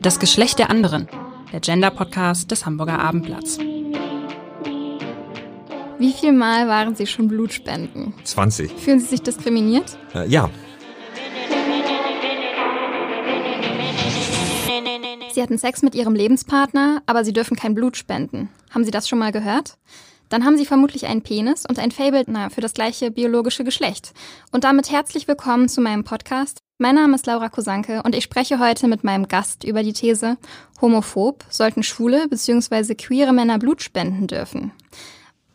Das Geschlecht der anderen, der Gender-Podcast des Hamburger Abendblatts. Wie viel Mal waren Sie schon Blutspenden? 20. Fühlen Sie sich diskriminiert? Äh, ja. Sie hatten Sex mit Ihrem Lebenspartner, aber Sie dürfen kein Blut spenden. Haben Sie das schon mal gehört? Dann haben Sie vermutlich einen Penis und ein Fable na, für das gleiche biologische Geschlecht. Und damit herzlich willkommen zu meinem Podcast. Mein Name ist Laura Kosanke und ich spreche heute mit meinem Gast über die These, homophob sollten schwule bzw. queere Männer Blut spenden dürfen.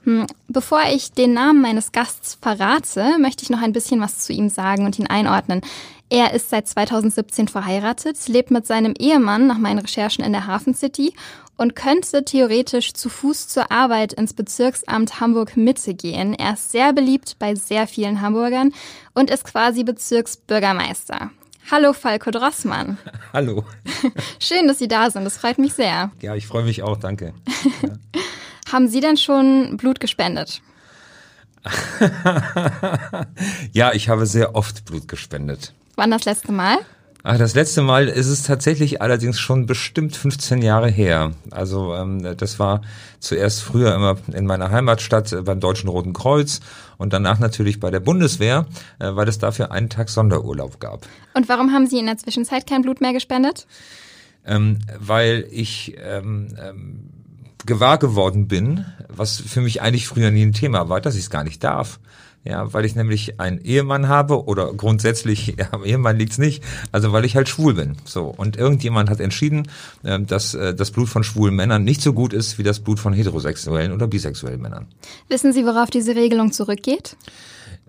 Hm, bevor ich den Namen meines Gasts verrate, möchte ich noch ein bisschen was zu ihm sagen und ihn einordnen. Er ist seit 2017 verheiratet, lebt mit seinem Ehemann nach meinen Recherchen in der Hafen City und könnte theoretisch zu Fuß zur Arbeit ins Bezirksamt Hamburg Mitte gehen. Er ist sehr beliebt bei sehr vielen Hamburgern und ist quasi Bezirksbürgermeister. Hallo Falco Drossmann. Hallo. Schön, dass Sie da sind. Das freut mich sehr. Ja, ich freue mich auch. Danke. Ja. Haben Sie denn schon Blut gespendet? ja, ich habe sehr oft Blut gespendet. Wann das letzte Mal? Ach, das letzte Mal ist es tatsächlich allerdings schon bestimmt 15 Jahre her. Also ähm, das war zuerst früher immer in meiner Heimatstadt beim Deutschen Roten Kreuz und danach natürlich bei der Bundeswehr, äh, weil es dafür einen Tag Sonderurlaub gab. Und warum haben Sie in der Zwischenzeit kein Blut mehr gespendet? Ähm, weil ich ähm, ähm, gewahr geworden bin, was für mich eigentlich früher nie ein Thema war, dass ich es gar nicht darf. Ja, weil ich nämlich einen Ehemann habe oder grundsätzlich, ja, am Ehemann liegt's nicht, also weil ich halt schwul bin. So. Und irgendjemand hat entschieden, äh, dass äh, das Blut von schwulen Männern nicht so gut ist wie das Blut von heterosexuellen oder bisexuellen Männern. Wissen Sie, worauf diese Regelung zurückgeht?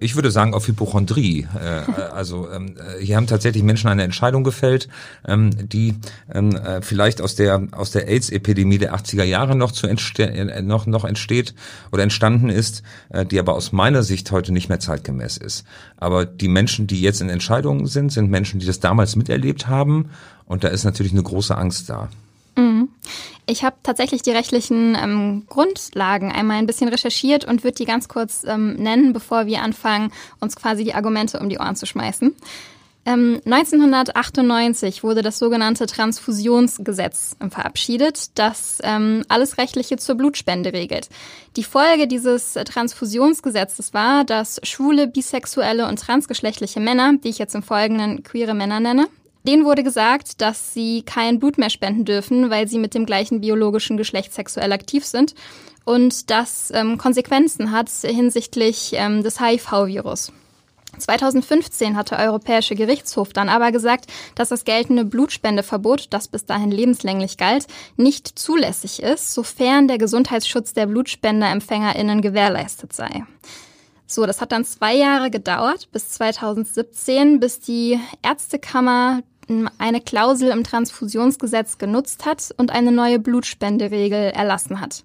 Ich würde sagen auf Hypochondrie. Äh, also ähm, hier haben tatsächlich Menschen eine Entscheidung gefällt, ähm, die ähm, äh, vielleicht aus der aus der AIDS-Epidemie der 80er Jahre noch zu äh, noch noch entsteht oder entstanden ist, äh, die aber aus meiner Sicht heute nicht mehr zeitgemäß ist. Aber die Menschen, die jetzt in Entscheidungen sind, sind Menschen, die das damals miterlebt haben, und da ist natürlich eine große Angst da. Mhm. Ich habe tatsächlich die rechtlichen ähm, Grundlagen einmal ein bisschen recherchiert und würde die ganz kurz ähm, nennen, bevor wir anfangen, uns quasi die Argumente um die Ohren zu schmeißen. Ähm, 1998 wurde das sogenannte Transfusionsgesetz ähm, verabschiedet, das ähm, alles Rechtliche zur Blutspende regelt. Die Folge dieses Transfusionsgesetzes war, dass schwule, bisexuelle und transgeschlechtliche Männer, die ich jetzt im Folgenden queere Männer nenne, Denen wurde gesagt, dass sie kein Blut mehr spenden dürfen, weil sie mit dem gleichen biologischen Geschlecht sexuell aktiv sind und das ähm, Konsequenzen hat hinsichtlich ähm, des HIV-Virus. 2015 hat der Europäische Gerichtshof dann aber gesagt, dass das geltende Blutspendeverbot, das bis dahin lebenslänglich galt, nicht zulässig ist, sofern der Gesundheitsschutz der Blutspenderempfängerinnen gewährleistet sei. So, das hat dann zwei Jahre gedauert, bis 2017, bis die Ärztekammer eine Klausel im Transfusionsgesetz genutzt hat und eine neue Blutspenderegel erlassen hat.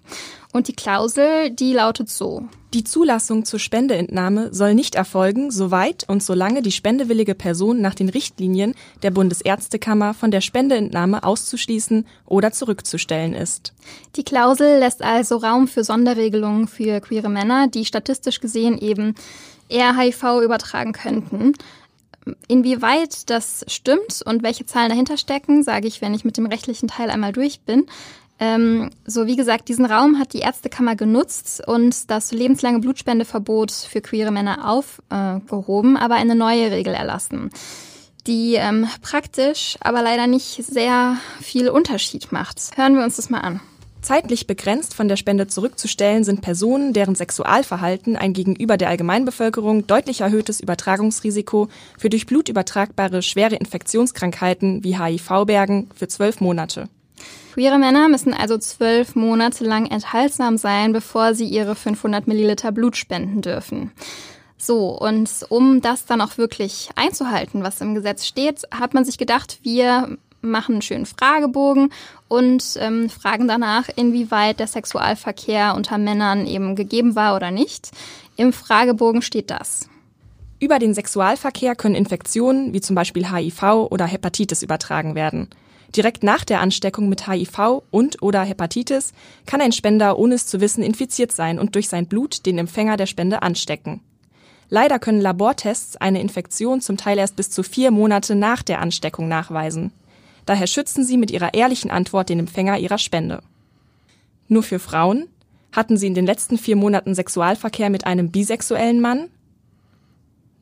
Und die Klausel, die lautet so. Die Zulassung zur Spendeentnahme soll nicht erfolgen, soweit und solange die spendewillige Person nach den Richtlinien der Bundesärztekammer von der Spendeentnahme auszuschließen oder zurückzustellen ist. Die Klausel lässt also Raum für Sonderregelungen für queere Männer, die statistisch gesehen eben eher HIV übertragen könnten. Inwieweit das stimmt und welche Zahlen dahinter stecken, sage ich, wenn ich mit dem rechtlichen Teil einmal durch bin. Ähm, so, wie gesagt, diesen Raum hat die Ärztekammer genutzt und das lebenslange Blutspendeverbot für queere Männer aufgehoben, aber eine neue Regel erlassen, die ähm, praktisch, aber leider nicht sehr viel Unterschied macht. Hören wir uns das mal an. Zeitlich begrenzt von der Spende zurückzustellen sind Personen, deren Sexualverhalten ein gegenüber der Allgemeinbevölkerung deutlich erhöhtes Übertragungsrisiko für durch Blut übertragbare schwere Infektionskrankheiten wie HIV bergen für zwölf Monate. Queere Männer müssen also zwölf Monate lang enthaltsam sein, bevor sie ihre 500 Milliliter Blut spenden dürfen. So, und um das dann auch wirklich einzuhalten, was im Gesetz steht, hat man sich gedacht, wir machen einen schönen Fragebogen und ähm, fragen danach, inwieweit der Sexualverkehr unter Männern eben gegeben war oder nicht. Im Fragebogen steht das. Über den Sexualverkehr können Infektionen wie zum Beispiel HIV oder Hepatitis übertragen werden. Direkt nach der Ansteckung mit HIV und oder Hepatitis kann ein Spender ohne es zu wissen infiziert sein und durch sein Blut den Empfänger der Spende anstecken. Leider können Labortests eine Infektion zum Teil erst bis zu vier Monate nach der Ansteckung nachweisen. Daher schützen sie mit ihrer ehrlichen Antwort den Empfänger ihrer Spende. Nur für Frauen? Hatten sie in den letzten vier Monaten Sexualverkehr mit einem bisexuellen Mann?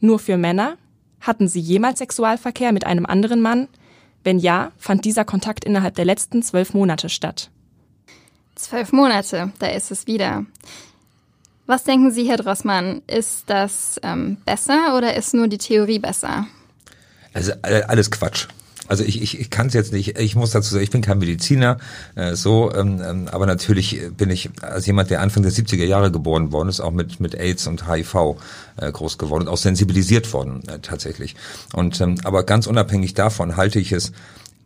Nur für Männer? Hatten sie jemals Sexualverkehr mit einem anderen Mann? Wenn ja, fand dieser Kontakt innerhalb der letzten zwölf Monate statt. Zwölf Monate, da ist es wieder. Was denken Sie, Herr Drossmann? Ist das ähm, besser oder ist nur die Theorie besser? Also alles Quatsch. Also ich, ich, ich kann es jetzt nicht, ich muss dazu sagen, ich bin kein Mediziner, äh, so, ähm, ähm, aber natürlich bin ich als jemand, der Anfang der 70er Jahre geboren worden ist, auch mit, mit AIDS und HIV äh, groß geworden und auch sensibilisiert worden äh, tatsächlich. Und ähm, aber ganz unabhängig davon halte ich es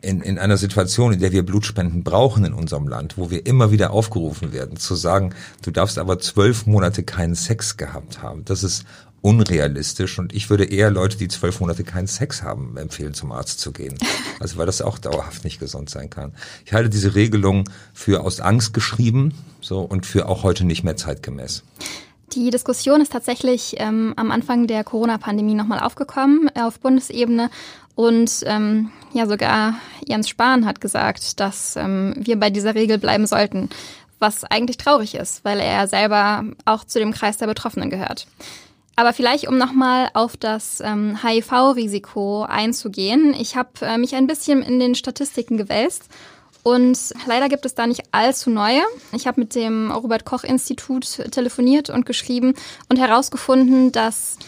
in, in einer Situation, in der wir Blutspenden brauchen in unserem Land, wo wir immer wieder aufgerufen werden, zu sagen, du darfst aber zwölf Monate keinen Sex gehabt haben. Das ist unrealistisch und ich würde eher Leute, die zwölf Monate keinen Sex haben, empfehlen, zum Arzt zu gehen. Also weil das auch dauerhaft nicht gesund sein kann. Ich halte diese Regelung für aus Angst geschrieben so und für auch heute nicht mehr zeitgemäß. Die Diskussion ist tatsächlich ähm, am Anfang der Corona-Pandemie nochmal aufgekommen äh, auf Bundesebene. Und ähm, ja, sogar Jens Spahn hat gesagt, dass ähm, wir bei dieser Regel bleiben sollten, was eigentlich traurig ist, weil er selber auch zu dem Kreis der Betroffenen gehört. Aber vielleicht, um nochmal auf das ähm, HIV-Risiko einzugehen. Ich habe äh, mich ein bisschen in den Statistiken gewälzt und leider gibt es da nicht allzu neue. Ich habe mit dem Robert Koch Institut telefoniert und geschrieben und herausgefunden, dass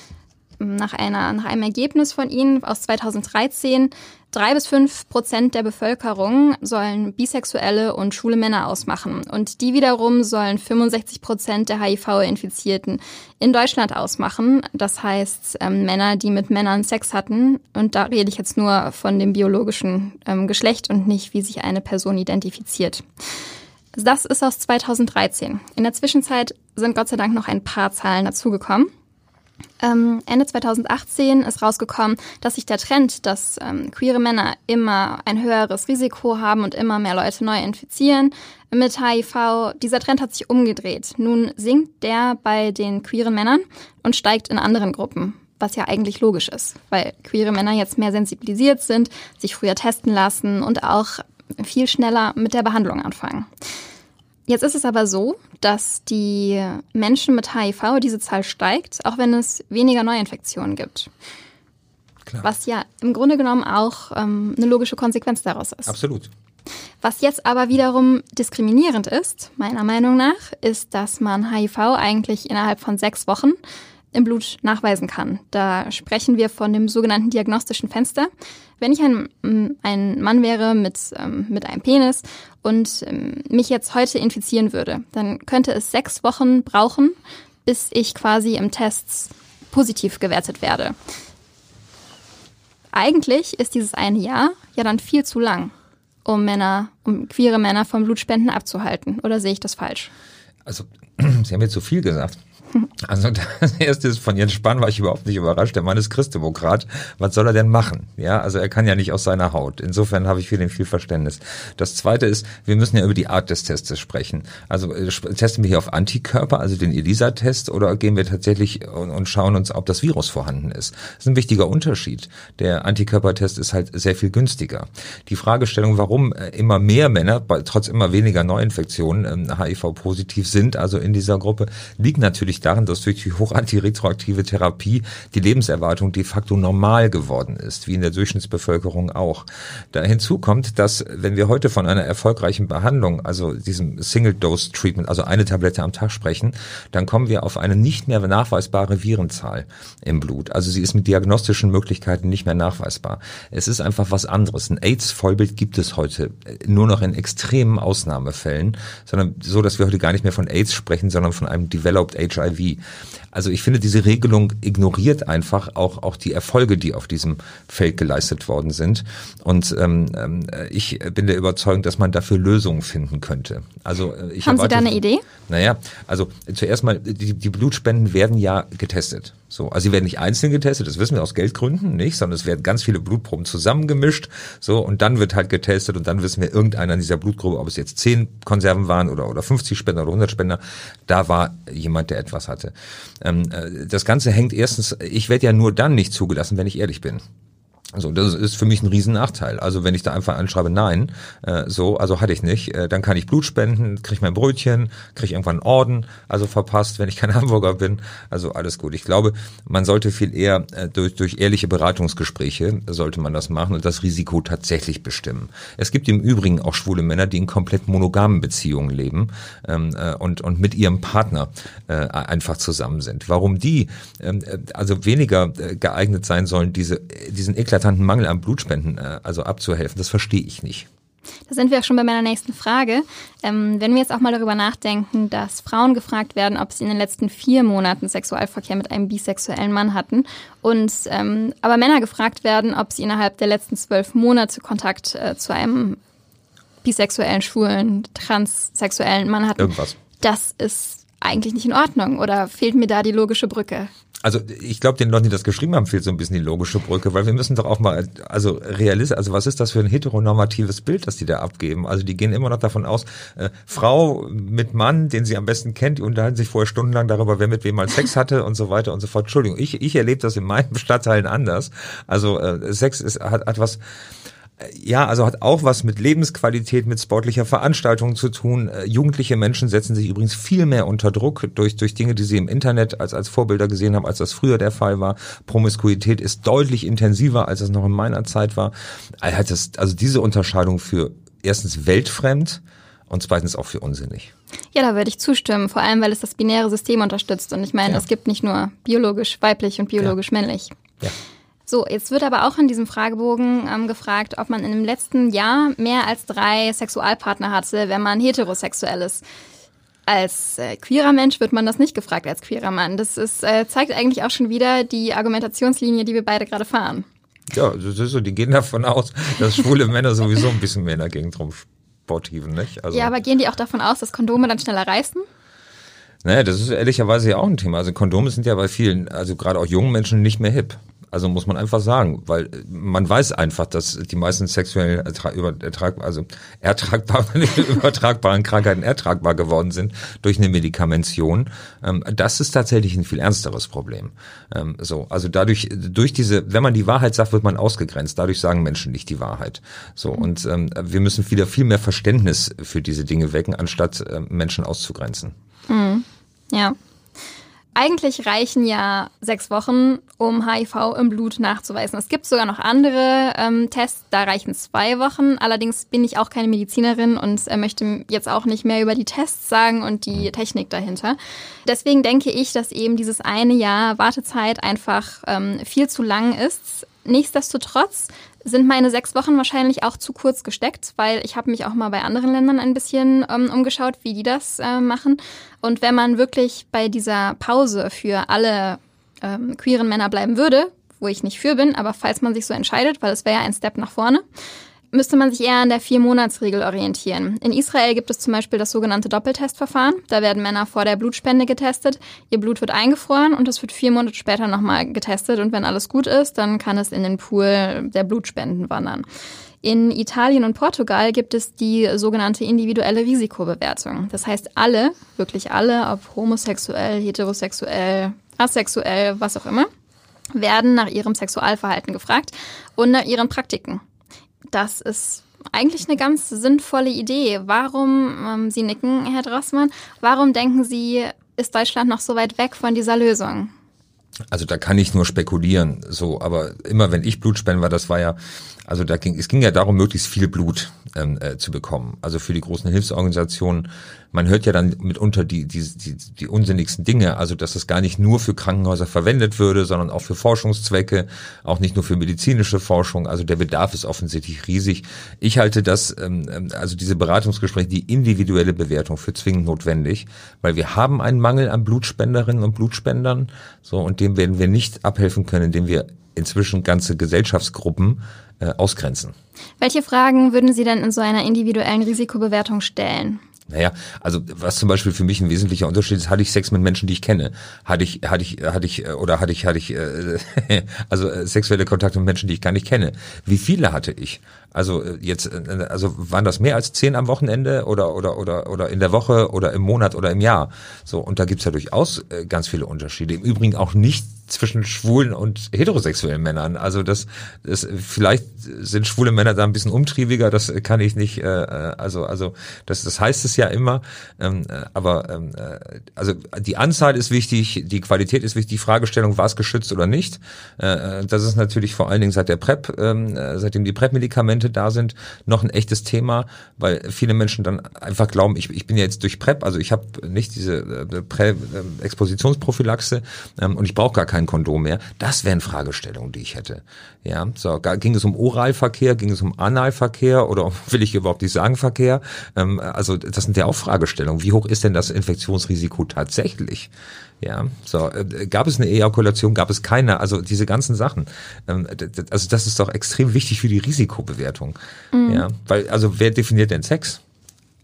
nach, einer, nach einem Ergebnis von ihnen aus 2013 Drei bis fünf Prozent der Bevölkerung sollen bisexuelle und schwule Männer ausmachen. Und die wiederum sollen 65 Prozent der HIV-Infizierten in Deutschland ausmachen. Das heißt, ähm, Männer, die mit Männern Sex hatten. Und da rede ich jetzt nur von dem biologischen ähm, Geschlecht und nicht, wie sich eine Person identifiziert. Das ist aus 2013. In der Zwischenzeit sind Gott sei Dank noch ein paar Zahlen dazugekommen. Ähm, Ende 2018 ist rausgekommen, dass sich der Trend, dass ähm, queere Männer immer ein höheres Risiko haben und immer mehr Leute neu infizieren mit HIV, dieser Trend hat sich umgedreht. Nun sinkt der bei den queeren Männern und steigt in anderen Gruppen was ja eigentlich logisch ist, weil queere Männer jetzt mehr sensibilisiert sind, sich früher testen lassen und auch viel schneller mit der Behandlung anfangen. Jetzt ist es aber so, dass die Menschen mit HIV, diese Zahl steigt, auch wenn es weniger Neuinfektionen gibt. Klar. Was ja im Grunde genommen auch ähm, eine logische Konsequenz daraus ist. Absolut. Was jetzt aber wiederum diskriminierend ist, meiner Meinung nach, ist, dass man HIV eigentlich innerhalb von sechs Wochen im Blut nachweisen kann. Da sprechen wir von dem sogenannten diagnostischen Fenster. Wenn ich ein, ein Mann wäre mit, ähm, mit einem Penis und ähm, mich jetzt heute infizieren würde, dann könnte es sechs Wochen brauchen, bis ich quasi im Test positiv gewertet werde. Eigentlich ist dieses eine Jahr ja dann viel zu lang, um Männer, um queere Männer vom Blutspenden abzuhalten. Oder sehe ich das falsch? Also, Sie haben jetzt so viel gesagt. Also das erste ist von Jens Spahn war ich überhaupt nicht überrascht. Der Mann ist Christdemokrat. Was soll er denn machen? Ja, also er kann ja nicht aus seiner Haut. Insofern habe ich für den viel Verständnis. Das zweite ist, wir müssen ja über die Art des Testes sprechen. Also äh, testen wir hier auf Antikörper, also den ELISA-Test, oder gehen wir tatsächlich und, schauen uns, ob das Virus vorhanden ist? Das ist ein wichtiger Unterschied. Der Antikörpertest ist halt sehr viel günstiger. Die Fragestellung, warum äh, immer mehr Männer, trotz immer weniger Neuinfektionen, HIV-positiv ähm, sind, also in dieser Gruppe, liegt natürlich daran, dass durch die hochantiretroaktive Therapie die Lebenserwartung de facto normal geworden ist, wie in der Durchschnittsbevölkerung auch. Da hinzu kommt, dass wenn wir heute von einer erfolgreichen Behandlung, also diesem Single-Dose-Treatment, also eine Tablette am Tag sprechen, dann kommen wir auf eine nicht mehr nachweisbare Virenzahl im Blut. Also sie ist mit diagnostischen Möglichkeiten nicht mehr nachweisbar. Es ist einfach was anderes. Ein AIDS-Vollbild gibt es heute nur noch in extremen Ausnahmefällen, sondern so, dass wir heute gar nicht mehr von AIDS sprechen, sondern von einem Developed HIV wie. Also ich finde, diese Regelung ignoriert einfach auch, auch die Erfolge, die auf diesem Feld geleistet worden sind. Und ähm, ähm ich bin der Überzeugung, dass man dafür Lösungen finden könnte. Also äh, ich Haben Sie da eine Idee? Naja, also zuerst mal, die, die Blutspenden werden ja getestet. So, also sie werden nicht einzeln getestet, das wissen wir aus Geldgründen nicht, sondern es werden ganz viele Blutproben zusammengemischt, so und dann wird halt getestet und dann wissen wir irgendeiner in dieser Blutgruppe, ob es jetzt zehn Konserven waren oder oder 50 Spender oder 100 Spender, da war jemand, der etwas hatte. Ähm, äh, das Ganze hängt erstens, ich werde ja nur dann nicht zugelassen, wenn ich ehrlich bin. So, das ist für mich ein Riesennachteil. Also wenn ich da einfach anschreibe, nein, äh, so, also hatte ich nicht, äh, dann kann ich Blut spenden, kriege mein Brötchen, kriege irgendwann einen Orden, also verpasst, wenn ich kein Hamburger bin. Also alles gut. Ich glaube, man sollte viel eher äh, durch, durch ehrliche Beratungsgespräche sollte man das machen und das Risiko tatsächlich bestimmen. Es gibt im Übrigen auch schwule Männer, die in komplett monogamen Beziehungen leben ähm, äh, und, und mit ihrem Partner äh, einfach zusammen sind. Warum die ähm, äh, also weniger äh, geeignet sein sollen, diese, diesen Eklat eklatanten Mangel an Blutspenden äh, also abzuhelfen. Das verstehe ich nicht. Da sind wir auch schon bei meiner nächsten Frage. Ähm, wenn wir jetzt auch mal darüber nachdenken, dass Frauen gefragt werden, ob sie in den letzten vier Monaten Sexualverkehr mit einem bisexuellen Mann hatten und ähm, aber Männer gefragt werden, ob sie innerhalb der letzten zwölf Monate Kontakt äh, zu einem bisexuellen, schwulen, transsexuellen Mann hatten. Irgendwas. Das ist eigentlich nicht in Ordnung oder fehlt mir da die logische Brücke? Also ich glaube, den Leuten, die das geschrieben haben, fehlt so ein bisschen die logische Brücke, weil wir müssen doch auch mal, also realist, also was ist das für ein heteronormatives Bild, das die da abgeben? Also die gehen immer noch davon aus, äh, Frau mit Mann, den sie am besten kennt, die unterhalten sich vorher stundenlang darüber, wer mit wem mal Sex hatte und so weiter und so fort. Entschuldigung, ich, ich erlebe das in meinen Stadtteilen anders. Also äh, Sex ist, hat, hat was ja, also hat auch was mit Lebensqualität, mit sportlicher Veranstaltung zu tun. Äh, jugendliche Menschen setzen sich übrigens viel mehr unter Druck durch, durch Dinge, die sie im Internet als, als Vorbilder gesehen haben, als das früher der Fall war. Promiskuität ist deutlich intensiver, als es noch in meiner Zeit war. Also diese Unterscheidung für erstens weltfremd und zweitens auch für unsinnig. Ja, da würde ich zustimmen, vor allem weil es das binäre System unterstützt. Und ich meine, ja. es gibt nicht nur biologisch weiblich und biologisch ja. männlich. Ja. So, jetzt wird aber auch in diesem Fragebogen ähm, gefragt, ob man in dem letzten Jahr mehr als drei Sexualpartner hatte, wenn man heterosexuell ist. Als äh, queerer Mensch wird man das nicht gefragt als queerer Mann. Das ist, äh, zeigt eigentlich auch schon wieder die Argumentationslinie, die wir beide gerade fahren. Ja, das ist so, die gehen davon aus, dass schwule Männer sowieso ein bisschen mehr in der Gegend rumsportiven, nicht? Also, ja, aber gehen die auch davon aus, dass Kondome dann schneller reißen? Naja, das ist ehrlicherweise ja auch ein Thema. Also Kondome sind ja bei vielen, also gerade auch jungen Menschen nicht mehr hip. Also muss man einfach sagen, weil man weiß einfach, dass die meisten sexuell ertrag, also ertragbaren, übertragbaren Krankheiten ertragbar geworden sind durch eine Medikamention. Ähm, das ist tatsächlich ein viel ernsteres Problem. Ähm, so, also dadurch, durch diese, wenn man die Wahrheit sagt, wird man ausgegrenzt. Dadurch sagen Menschen nicht die Wahrheit. So und ähm, wir müssen wieder viel mehr Verständnis für diese Dinge wecken, anstatt Menschen auszugrenzen. Mhm. Ja. Eigentlich reichen ja sechs Wochen, um HIV im Blut nachzuweisen. Es gibt sogar noch andere ähm, Tests, da reichen zwei Wochen. Allerdings bin ich auch keine Medizinerin und äh, möchte jetzt auch nicht mehr über die Tests sagen und die Technik dahinter. Deswegen denke ich, dass eben dieses eine Jahr Wartezeit einfach ähm, viel zu lang ist. Nichtsdestotrotz sind meine sechs Wochen wahrscheinlich auch zu kurz gesteckt, weil ich habe mich auch mal bei anderen Ländern ein bisschen ähm, umgeschaut, wie die das äh, machen. Und wenn man wirklich bei dieser Pause für alle ähm, queeren Männer bleiben würde, wo ich nicht für bin, aber falls man sich so entscheidet, weil es wäre ja ein Step nach vorne, müsste man sich eher an der Vier-Monats-Regel orientieren. In Israel gibt es zum Beispiel das sogenannte Doppeltestverfahren. Da werden Männer vor der Blutspende getestet, ihr Blut wird eingefroren und es wird vier Monate später nochmal getestet. Und wenn alles gut ist, dann kann es in den Pool der Blutspenden wandern. In Italien und Portugal gibt es die sogenannte individuelle Risikobewertung. Das heißt, alle, wirklich alle, ob homosexuell, heterosexuell, asexuell, was auch immer, werden nach ihrem Sexualverhalten gefragt und nach ihren Praktiken. Das ist eigentlich eine ganz sinnvolle Idee. Warum, ähm, Sie nicken, Herr Drossmann, warum denken Sie, ist Deutschland noch so weit weg von dieser Lösung? Also da kann ich nur spekulieren, so, aber immer wenn ich Blut spenden war, das war ja, also da ging, es ging ja darum, möglichst viel Blut ähm, äh, zu bekommen. Also für die großen Hilfsorganisationen, man hört ja dann mitunter die, die, die, die unsinnigsten Dinge, also dass es gar nicht nur für Krankenhäuser verwendet würde, sondern auch für Forschungszwecke, auch nicht nur für medizinische Forschung. Also der Bedarf ist offensichtlich riesig. Ich halte das, ähm, ähm also diese Beratungsgespräche, die individuelle Bewertung für zwingend notwendig, weil wir haben einen Mangel an Blutspenderinnen und Blutspendern, so und dem werden wir nicht abhelfen können, indem wir inzwischen ganze Gesellschaftsgruppen äh, ausgrenzen. Welche Fragen würden Sie denn in so einer individuellen Risikobewertung stellen? Naja, also was zum Beispiel für mich ein wesentlicher Unterschied ist, hatte ich Sex mit Menschen, die ich kenne. Hatte ich, hatte ich, hatte ich, oder hatte ich, hatte ich, äh, also äh, sexuelle Kontakte mit Menschen, die ich gar nicht kenne. Wie viele hatte ich? Also äh, jetzt, äh, also waren das mehr als zehn am Wochenende oder oder oder oder in der Woche oder im Monat oder im Jahr? So und da gibt's ja durchaus äh, ganz viele Unterschiede. Im Übrigen auch nicht zwischen schwulen und heterosexuellen Männern. Also das, das vielleicht sind schwule Männer da ein bisschen umtriebiger, das kann ich nicht, äh, also also das, das heißt es ja immer, ähm, aber ähm, also die Anzahl ist wichtig, die Qualität ist wichtig, die Fragestellung, war es geschützt oder nicht. Äh, das ist natürlich vor allen Dingen seit der PrEP, ähm, seitdem die PrEP-Medikamente da sind, noch ein echtes Thema, weil viele Menschen dann einfach glauben, ich, ich bin ja jetzt durch PrEP, also ich habe nicht diese äh, Prä-Expositionsprophylaxe ähm, und ich brauche gar kein Kondom mehr. Das wären Fragestellungen, die ich hätte. Ja, so ging es um Oralverkehr, ging es um Analverkehr oder will ich überhaupt nicht sagen Verkehr? Ähm, also das sind ja auch Fragestellungen. Wie hoch ist denn das Infektionsrisiko tatsächlich? Ja, so äh, gab es eine Ejakulation, gab es keine, also diese ganzen Sachen. Ähm, also das ist doch extrem wichtig für die Risikobewertung. Mhm. Ja, weil also wer definiert denn Sex?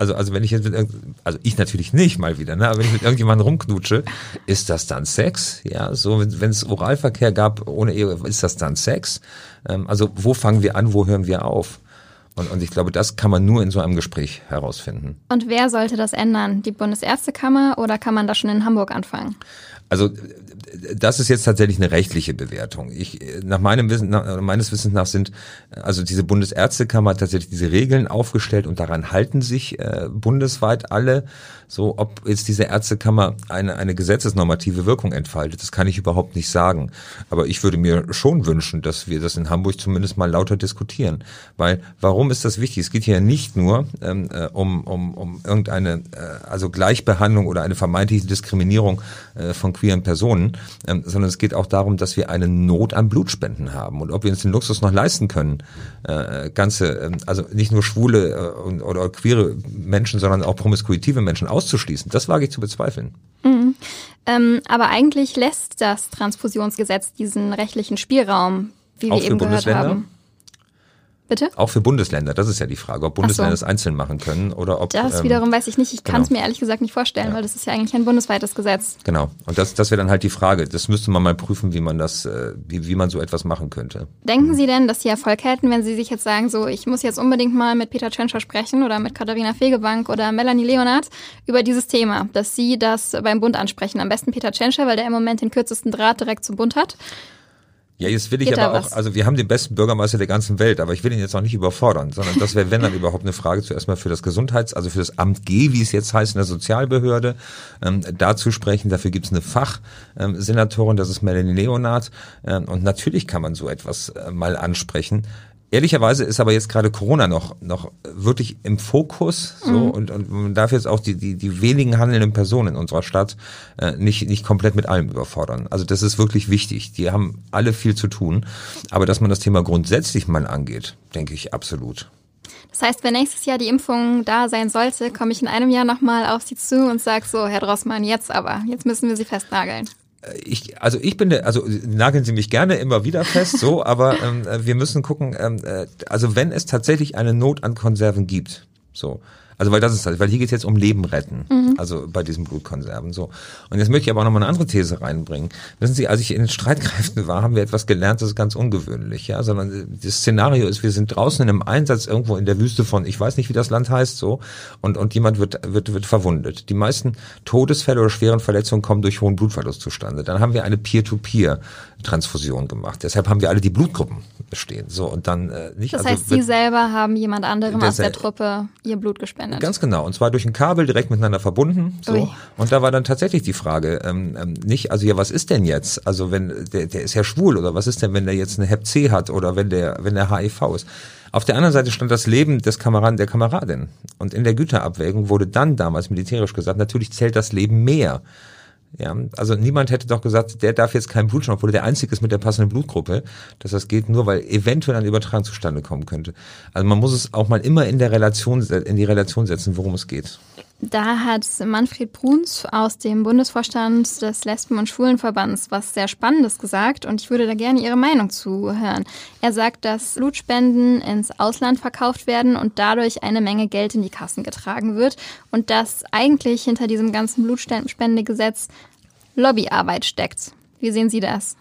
Also, also wenn ich jetzt mit also ich natürlich nicht mal wieder, ne? aber wenn ich mit irgendjemandem rumknutsche, ist das dann Sex? Ja, so wenn es Oralverkehr gab ohne Ehe, ist das dann Sex? Ähm, also wo fangen wir an, wo hören wir auf? Und, und ich glaube, das kann man nur in so einem Gespräch herausfinden. Und wer sollte das ändern? Die Bundesärztekammer oder kann man da schon in Hamburg anfangen? Also das ist jetzt tatsächlich eine rechtliche Bewertung. Ich, nach meinem Wissen, nach, meines Wissens nach sind also diese Bundesärztekammer tatsächlich diese Regeln aufgestellt und daran halten sich äh, bundesweit alle. So, ob jetzt diese Ärztekammer eine, eine gesetzesnormative Wirkung entfaltet, das kann ich überhaupt nicht sagen. Aber ich würde mir schon wünschen, dass wir das in Hamburg zumindest mal lauter diskutieren. Weil, warum ist das wichtig? Es geht hier nicht nur ähm, äh, um, um, um irgendeine, äh, also Gleichbehandlung oder eine vermeintliche Diskriminierung äh, von queeren Personen, ähm, sondern es geht auch darum, dass wir eine Not an Blutspenden haben und ob wir uns den Luxus noch leisten können, äh, ganze, äh, also nicht nur schwule äh, oder queere Menschen, sondern auch promiskuitive Menschen auszuschließen. Das wage ich zu bezweifeln. Mhm. Ähm, aber eigentlich lässt das Transfusionsgesetz diesen rechtlichen Spielraum, wie wir eben gehört haben. Bitte? Auch für Bundesländer, das ist ja die Frage, ob Bundesländer so. das einzeln machen können oder ob. Das ähm, wiederum weiß ich nicht. Ich genau. kann es mir ehrlich gesagt nicht vorstellen, ja. weil das ist ja eigentlich ein bundesweites Gesetz. Genau. Und das, das wäre dann halt die Frage. Das müsste man mal prüfen, wie man das, äh, wie, wie man so etwas machen könnte. Denken mhm. Sie denn, dass Sie Erfolg hätten, wenn Sie sich jetzt sagen, so, ich muss jetzt unbedingt mal mit Peter Tschentscher sprechen oder mit Katharina Fegebank oder Melanie Leonard über dieses Thema, dass Sie das beim Bund ansprechen? Am besten Peter Tschentscher, weil der im Moment den kürzesten Draht direkt zum Bund hat. Ja, jetzt will ich Geht aber auch, also wir haben den besten Bürgermeister der ganzen Welt, aber ich will ihn jetzt auch nicht überfordern, sondern das wäre, wenn dann überhaupt eine Frage zuerst mal für das Gesundheits-, also für das Amt G, wie es jetzt heißt in der Sozialbehörde, ähm, dazu sprechen. Dafür gibt es eine Fachsenatorin, das ist Melanie Leonard. Ähm, und natürlich kann man so etwas äh, mal ansprechen. Ehrlicherweise ist aber jetzt gerade Corona noch noch wirklich im Fokus so mhm. und, und man darf jetzt auch die, die, die wenigen handelnden Personen in unserer Stadt äh, nicht, nicht komplett mit allem überfordern. Also das ist wirklich wichtig. Die haben alle viel zu tun. Aber dass man das Thema grundsätzlich mal angeht, denke ich absolut. Das heißt, wenn nächstes Jahr die Impfung da sein sollte, komme ich in einem Jahr nochmal auf Sie zu und sage so, Herr Drossmann, jetzt aber, jetzt müssen wir Sie festnageln ich, also ich bin der, also nageln Sie mich gerne immer wieder fest, so, aber ähm, wir müssen gucken, ähm, äh, also wenn es tatsächlich eine Not an Konserven gibt, so, also weil das ist halt, weil hier geht es jetzt um Leben retten, mhm. also bei diesen Blutkonserven so. Und jetzt möchte ich aber auch noch mal eine andere These reinbringen. Wissen Sie, als ich in den Streitkräften war, haben wir etwas gelernt, das ist ganz ungewöhnlich, ja, sondern das Szenario ist, wir sind draußen in einem Einsatz irgendwo in der Wüste von, ich weiß nicht, wie das Land heißt, so, und und jemand wird wird wird verwundet. Die meisten Todesfälle oder schweren Verletzungen kommen durch hohen Blutverlust zustande. Dann haben wir eine Peer-to-Peer Transfusion gemacht. Deshalb haben wir alle die Blutgruppen stehen. So und dann äh, nicht. Das also heißt, Sie selber haben jemand anderem aus der Truppe ihr Blut gespendet verändert. Ganz genau. Und zwar durch ein Kabel direkt miteinander verbunden. So. Ui. Und da war dann tatsächlich die Frage, ähm, ähm, nicht, also ja, was ist denn jetzt? Also wenn, der, der ist ja schwul oder was ist denn, wenn der jetzt eine Hep C hat oder wenn der, wenn der HIV ist? Auf der anderen Seite stand das Leben des Kameraden, der Kameradin. Und in der Güterabwägung wurde dann damals militärisch gesagt, natürlich zählt das Leben mehr. Ja, also niemand hätte doch gesagt, der darf jetzt keinen Blutspenden, obwohl der einzige ist mit der passenden Blutgruppe, dass das geht nur, weil eventuell eine Übertragung zustande kommen könnte. Also man muss es auch mal immer in der Relation, in die Relation setzen, worum es geht. Da hat Manfred Bruns aus dem Bundesvorstand des Lesben- und Schwulenverbands was sehr Spannendes gesagt und ich würde da gerne Ihre Meinung zuhören. Er sagt, dass Blutspenden ins Ausland verkauft werden und dadurch eine Menge Geld in die Kassen getragen wird und dass eigentlich hinter diesem ganzen Blutspendegesetz Lobbyarbeit steckt. Wie sehen Sie das?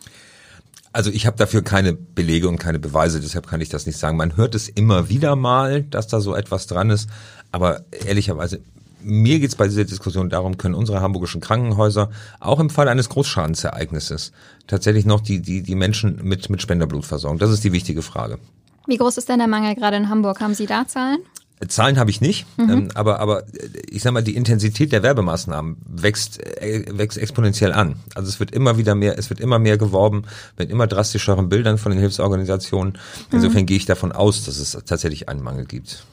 Also ich habe dafür keine Belege und keine Beweise, deshalb kann ich das nicht sagen. Man hört es immer wieder mal, dass da so etwas dran ist, aber ehrlicherweise mir geht es bei dieser Diskussion darum, können unsere hamburgischen Krankenhäuser auch im Fall eines Großschadensereignisses tatsächlich noch die, die, die Menschen mit, mit Spenderblut versorgen? Das ist die wichtige Frage. Wie groß ist denn der Mangel gerade in Hamburg? Haben Sie da Zahlen? Zahlen habe ich nicht, mhm. ähm, aber aber ich sag mal, die Intensität der Werbemaßnahmen wächst äh, wächst exponentiell an. Also es wird immer wieder mehr, es wird immer mehr geworben mit immer drastischeren Bildern von den Hilfsorganisationen. Insofern mhm. gehe ich davon aus, dass es tatsächlich einen Mangel gibt.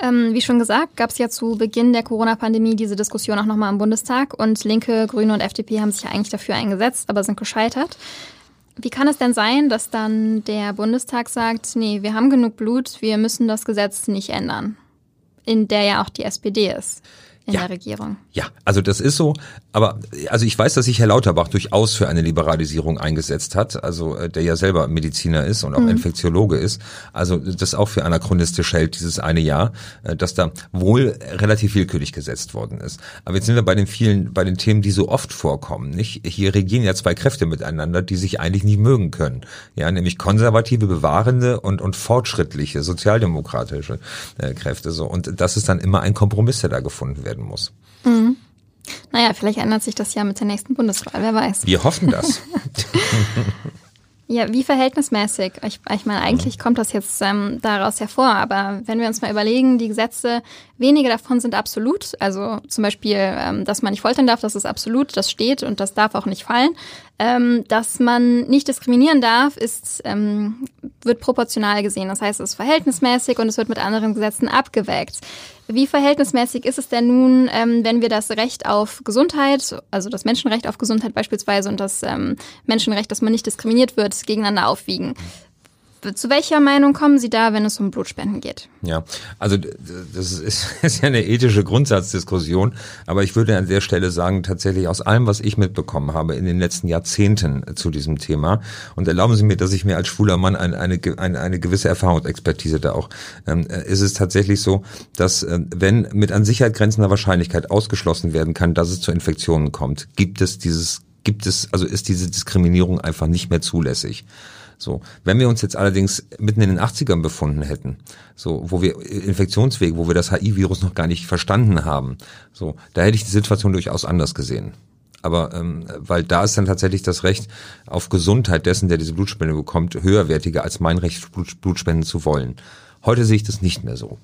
Ähm, wie schon gesagt, gab es ja zu Beginn der Corona-Pandemie diese Diskussion auch nochmal im Bundestag und Linke, Grüne und FDP haben sich ja eigentlich dafür eingesetzt, aber sind gescheitert. Wie kann es denn sein, dass dann der Bundestag sagt, nee, wir haben genug Blut, wir müssen das Gesetz nicht ändern? In der ja auch die SPD ist in ja. der Regierung. Ja, also das ist so. Aber also ich weiß, dass sich Herr Lauterbach durchaus für eine Liberalisierung eingesetzt hat, also äh, der ja selber Mediziner ist und auch mhm. Infektiologe ist. Also das auch für anachronistisch hält, dieses eine Jahr, äh, dass da wohl relativ willkürlich gesetzt worden ist. Aber jetzt sind wir bei den vielen, bei den Themen, die so oft vorkommen. Nicht? Hier regieren ja zwei Kräfte miteinander, die sich eigentlich nicht mögen können. Ja, nämlich konservative, bewahrende und, und fortschrittliche, sozialdemokratische äh, Kräfte. So. Und das ist dann immer ein Kompromiss, der da gefunden wird werden muss. Mhm. Naja, vielleicht ändert sich das ja mit der nächsten Bundeswahl, wer weiß. Wir hoffen das. Ja, wie verhältnismäßig? Ich, ich meine, eigentlich kommt das jetzt ähm, daraus hervor, aber wenn wir uns mal überlegen, die Gesetze, wenige davon sind absolut. Also zum Beispiel, ähm, dass man nicht foltern darf, das ist absolut, das steht und das darf auch nicht fallen. Ähm, dass man nicht diskriminieren darf, ist, ähm, wird proportional gesehen. Das heißt, es ist verhältnismäßig und es wird mit anderen Gesetzen abgewägt. Wie verhältnismäßig ist es denn nun, ähm, wenn wir das Recht auf Gesundheit, also das Menschenrecht auf Gesundheit beispielsweise und das ähm, Menschenrecht, dass man nicht diskriminiert wird, gegeneinander aufwiegen? Zu welcher Meinung kommen Sie da, wenn es um Blutspenden geht? Ja, also das ist, ist ja eine ethische Grundsatzdiskussion, aber ich würde an der Stelle sagen, tatsächlich aus allem, was ich mitbekommen habe in den letzten Jahrzehnten zu diesem Thema, und erlauben Sie mir, dass ich mir als schwuler Mann eine, eine, eine, eine gewisse Erfahrungsexpertise da auch, ähm, ist es tatsächlich so, dass äh, wenn mit an Sicherheit grenzender Wahrscheinlichkeit ausgeschlossen werden kann, dass es zu Infektionen kommt, gibt es dieses, gibt es, also ist diese Diskriminierung einfach nicht mehr zulässig. So, wenn wir uns jetzt allerdings mitten in den 80ern befunden hätten, so, wo wir Infektionswege, wo wir das HIV-Virus noch gar nicht verstanden haben, so, da hätte ich die Situation durchaus anders gesehen. Aber ähm, weil da ist dann tatsächlich das Recht auf Gesundheit dessen, der diese Blutspende bekommt, höherwertiger als mein Recht, Blut, Blutspenden zu wollen. Heute sehe ich das nicht mehr so.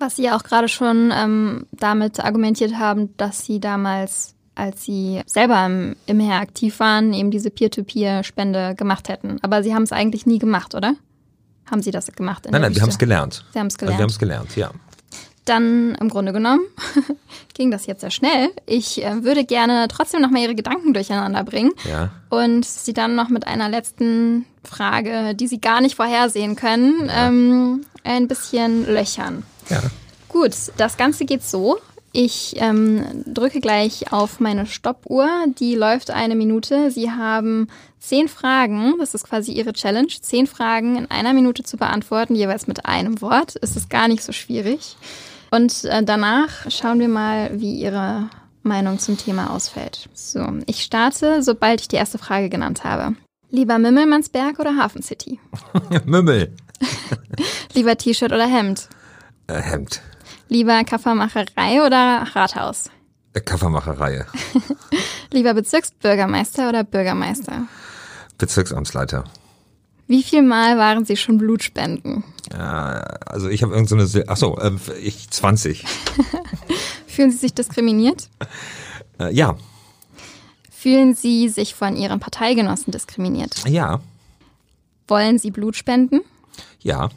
Was Sie ja auch gerade schon ähm, damit argumentiert haben, dass Sie damals als sie selber im, im Heer aktiv waren, eben diese Peer-to-Peer-Spende gemacht hätten. Aber sie haben es eigentlich nie gemacht, oder? Haben sie das gemacht? nein, nein, wir haben es gelernt. Sie haben es gelernt. Also wir haben es gelernt, ja. Dann im Grunde genommen ging das jetzt sehr schnell. Ich äh, würde gerne trotzdem noch mal Ihre Gedanken durcheinander bringen ja. und Sie dann noch mit einer letzten Frage, die Sie gar nicht vorhersehen können, ja. ähm, ein bisschen löchern. Ja. Gut, das Ganze geht so. Ich ähm, drücke gleich auf meine Stoppuhr. Die läuft eine Minute. Sie haben zehn Fragen. Das ist quasi Ihre Challenge. Zehn Fragen in einer Minute zu beantworten, jeweils mit einem Wort. Es ist gar nicht so schwierig. Und äh, danach schauen wir mal, wie Ihre Meinung zum Thema ausfällt. So, ich starte, sobald ich die erste Frage genannt habe. Lieber Mimmelmannsberg oder Hafen City? Mümmel. Lieber T-Shirt oder Hemd? Äh, Hemd. Lieber Kaffermacherei oder Rathaus? Äh, Kaffermacherei. Lieber Bezirksbürgermeister oder Bürgermeister? Bezirksamtsleiter. Wie viel Mal waren Sie schon Blutspenden? Also ich habe irgendeine, so ach so, äh, ich 20. Fühlen Sie sich diskriminiert? Äh, ja. Fühlen Sie sich von Ihren Parteigenossen diskriminiert? Ja. Wollen Sie Blut spenden? Ja.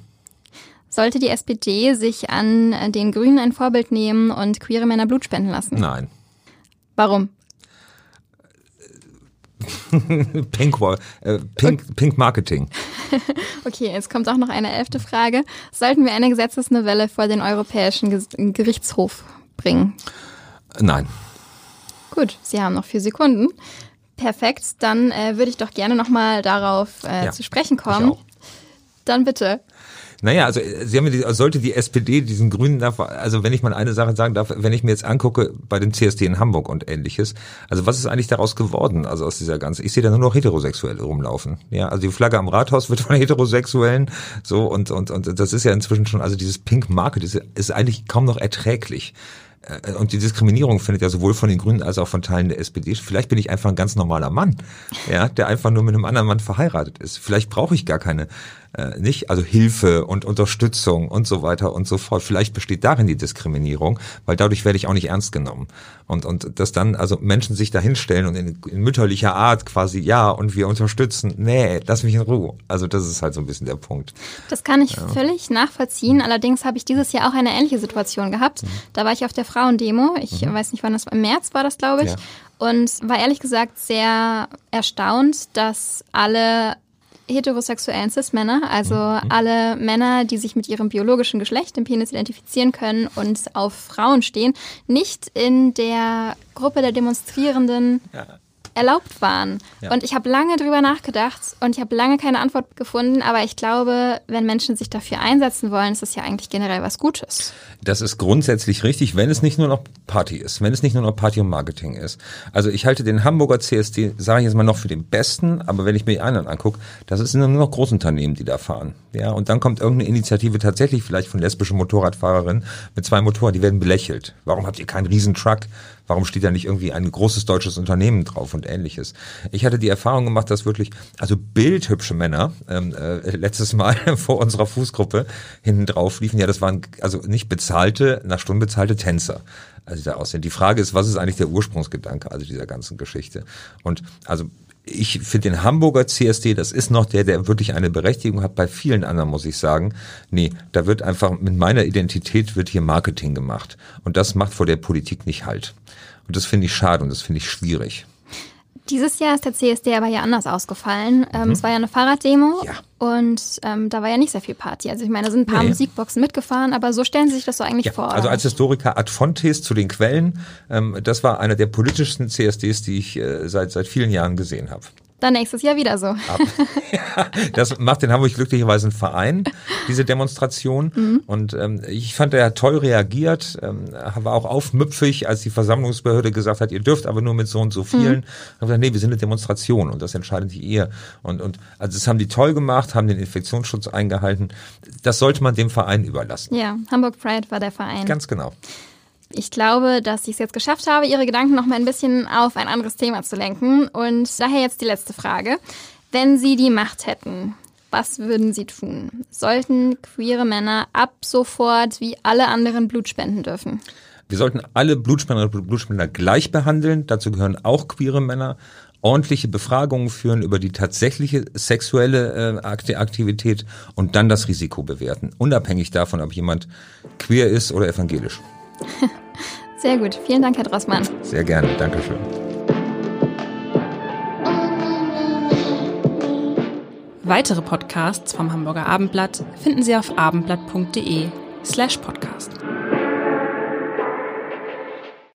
Sollte die SPD sich an den Grünen ein Vorbild nehmen und queere Männer Blut spenden lassen? Nein. Warum? Pink, äh, Pink, Pink Marketing. okay, jetzt kommt auch noch eine elfte Frage. Sollten wir eine Gesetzesnovelle vor den Europäischen Gerichtshof bringen? Nein. Gut, Sie haben noch vier Sekunden. Perfekt, dann äh, würde ich doch gerne nochmal darauf äh, ja, zu sprechen kommen. Dann bitte. Naja, also Sie haben die, sollte die SPD diesen Grünen, also wenn ich mal eine Sache sagen darf, wenn ich mir jetzt angucke bei dem CSD in Hamburg und ähnliches, also was ist eigentlich daraus geworden, also aus dieser ganzen, ich sehe da nur noch Heterosexuelle rumlaufen. Ja, also die Flagge am Rathaus wird von Heterosexuellen so und und und das ist ja inzwischen schon, also dieses Pink Market ist, ist eigentlich kaum noch erträglich. Äh, und die Diskriminierung findet ja sowohl von den Grünen als auch von Teilen der SPD. Vielleicht bin ich einfach ein ganz normaler Mann, ja, der einfach nur mit einem anderen Mann verheiratet ist. Vielleicht brauche ich gar keine äh, nicht, also Hilfe und Unterstützung und so weiter und so fort. Vielleicht besteht darin die Diskriminierung, weil dadurch werde ich auch nicht ernst genommen. Und, und dass dann also Menschen sich da hinstellen und in, in mütterlicher Art quasi, ja, und wir unterstützen, nee, lass mich in Ruhe. Also das ist halt so ein bisschen der Punkt. Das kann ich ja. völlig nachvollziehen. Allerdings habe ich dieses Jahr auch eine ähnliche Situation gehabt. Mhm. Da war ich auf der Frauendemo. Ich mhm. weiß nicht, wann das war. Im März war das, glaube ich. Ja. Und war ehrlich gesagt sehr erstaunt, dass alle heterosexuellen Cis-Männer, also alle Männer, die sich mit ihrem biologischen Geschlecht, dem Penis, identifizieren können und auf Frauen stehen, nicht in der Gruppe der Demonstrierenden ja erlaubt waren. Ja. Und ich habe lange drüber nachgedacht und ich habe lange keine Antwort gefunden, aber ich glaube, wenn Menschen sich dafür einsetzen wollen, ist das ja eigentlich generell was Gutes. Das ist grundsätzlich richtig, wenn es nicht nur noch Party ist, wenn es nicht nur noch Party und Marketing ist. Also ich halte den Hamburger CSD, sage ich jetzt mal noch für den besten, aber wenn ich mir die anderen angucke, das sind nur noch Großunternehmen, die da fahren. Ja, und dann kommt irgendeine Initiative tatsächlich vielleicht von lesbischen Motorradfahrerinnen mit zwei Motoren, die werden belächelt. Warum habt ihr keinen Riesentruck? Warum steht da nicht irgendwie ein großes deutsches Unternehmen drauf und ähnliches? Ich hatte die Erfahrung gemacht, dass wirklich, also bildhübsche Männer ähm, äh, letztes Mal vor unserer Fußgruppe hinten drauf liefen. Ja, das waren also nicht bezahlte, nach Stunden bezahlte Tänzer also da aussehen. Die Frage ist, was ist eigentlich der Ursprungsgedanke also dieser ganzen Geschichte? Und also ich finde den Hamburger CSD, das ist noch der, der wirklich eine Berechtigung hat. Bei vielen anderen muss ich sagen, nee, da wird einfach mit meiner Identität wird hier Marketing gemacht. Und das macht vor der Politik nicht halt. Und das finde ich schade und das finde ich schwierig. Dieses Jahr ist der CSD aber ja anders ausgefallen. Ähm, mhm. Es war ja eine Fahrraddemo ja. und ähm, da war ja nicht sehr viel Party. Also ich meine, da sind ein paar nee. Musikboxen mitgefahren, aber so stellen Sie sich das so eigentlich ja. vor. Also als Historiker ad fontes zu den Quellen, ähm, das war einer der politischsten CSDs, die ich äh, seit, seit vielen Jahren gesehen habe. Dann nächstes Jahr wieder so. ja, das macht in Hamburg glücklicherweise ein Verein, diese Demonstration. Mhm. Und ähm, ich fand, er hat toll reagiert, ähm, war auch aufmüpfig, als die Versammlungsbehörde gesagt hat, ihr dürft aber nur mit so und so vielen. Mhm. Haben gesagt, nee, wir sind eine Demonstration und das entscheidet ihr. Und, und also das haben die toll gemacht, haben den Infektionsschutz eingehalten. Das sollte man dem Verein überlassen. Ja, Hamburg Pride war der Verein. Ganz genau. Ich glaube, dass ich es jetzt geschafft habe, Ihre Gedanken noch mal ein bisschen auf ein anderes Thema zu lenken. Und daher jetzt die letzte Frage. Wenn Sie die Macht hätten, was würden Sie tun? Sollten queere Männer ab sofort wie alle anderen Blut spenden dürfen? Wir sollten alle Blutspender und Blutspender gleich behandeln. Dazu gehören auch queere Männer. Ordentliche Befragungen führen über die tatsächliche sexuelle äh, Aktivität und dann das Risiko bewerten. Unabhängig davon, ob jemand queer ist oder evangelisch. Sehr gut. Vielen Dank, Herr Drossmann. Sehr gerne. Dankeschön. Weitere Podcasts vom Hamburger Abendblatt finden Sie auf abendblatt.de slash podcast.